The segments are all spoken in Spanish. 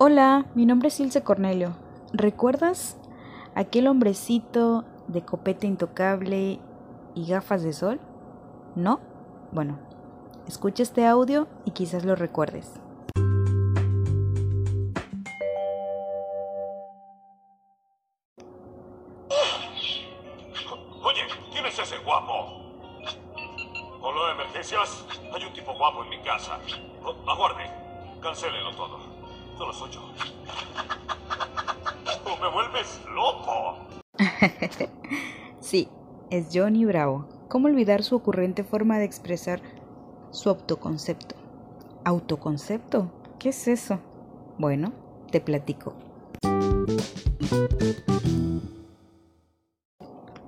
Hola, mi nombre es Ilse Cornelio. ¿Recuerdas aquel hombrecito de copete intocable y gafas de sol? ¿No? Bueno, escucha este audio y quizás lo recuerdes. Oye, ¿quién es ese guapo? Hola, emergencias. Hay un tipo guapo en mi casa. Oh, aguarde. Cancélelo todo. Las ocho. Me vuelves loco. sí, es Johnny Bravo. ¿Cómo olvidar su ocurrente forma de expresar su autoconcepto? ¿Autoconcepto? ¿Qué es eso? Bueno, te platico.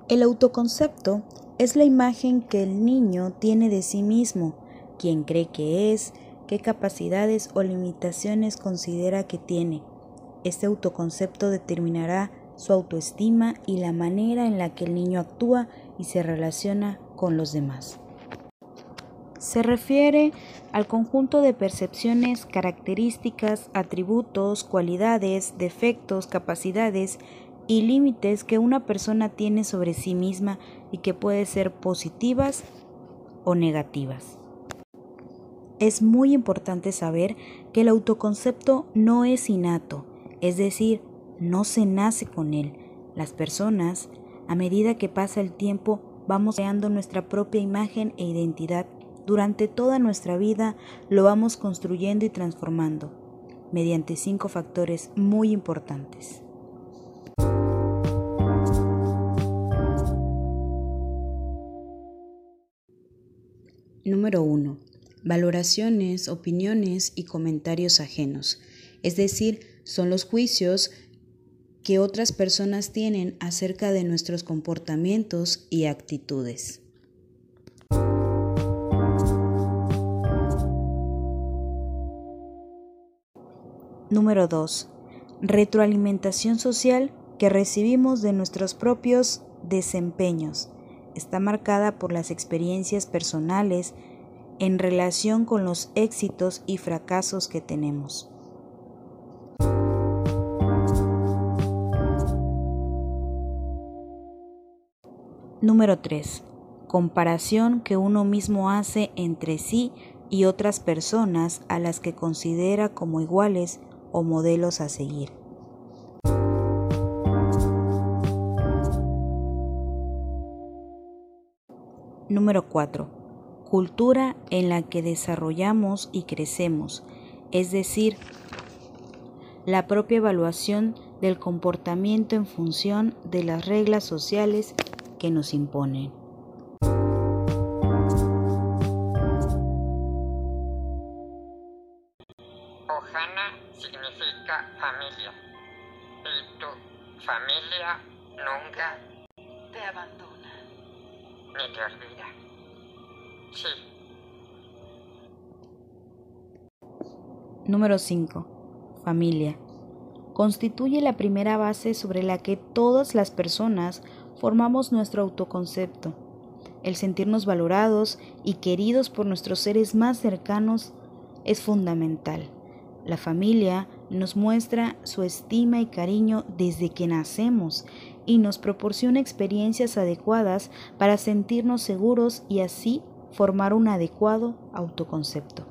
El autoconcepto es la imagen que el niño tiene de sí mismo, quién cree que es, qué capacidades o limitaciones considera que tiene. Este autoconcepto determinará su autoestima y la manera en la que el niño actúa y se relaciona con los demás. Se refiere al conjunto de percepciones, características, atributos, cualidades, defectos, capacidades y límites que una persona tiene sobre sí misma y que pueden ser positivas o negativas. Es muy importante saber que el autoconcepto no es innato, es decir, no se nace con él. Las personas, a medida que pasa el tiempo, vamos creando nuestra propia imagen e identidad. Durante toda nuestra vida lo vamos construyendo y transformando mediante cinco factores muy importantes. Número 1. Valoraciones, opiniones y comentarios ajenos. Es decir, son los juicios que otras personas tienen acerca de nuestros comportamientos y actitudes. Número 2. Retroalimentación social que recibimos de nuestros propios desempeños está marcada por las experiencias personales en relación con los éxitos y fracasos que tenemos. Número 3. Comparación que uno mismo hace entre sí y otras personas a las que considera como iguales o modelos a seguir. Número 4. Cultura en la que desarrollamos y crecemos, es decir, la propia evaluación del comportamiento en función de las reglas sociales que nos imponen. Ohana significa familia y tu familia nunca te abandona ni te olvida. Número 5. Familia. Constituye la primera base sobre la que todas las personas formamos nuestro autoconcepto. El sentirnos valorados y queridos por nuestros seres más cercanos es fundamental. La familia nos muestra su estima y cariño desde que nacemos y nos proporciona experiencias adecuadas para sentirnos seguros y así formar un adecuado autoconcepto.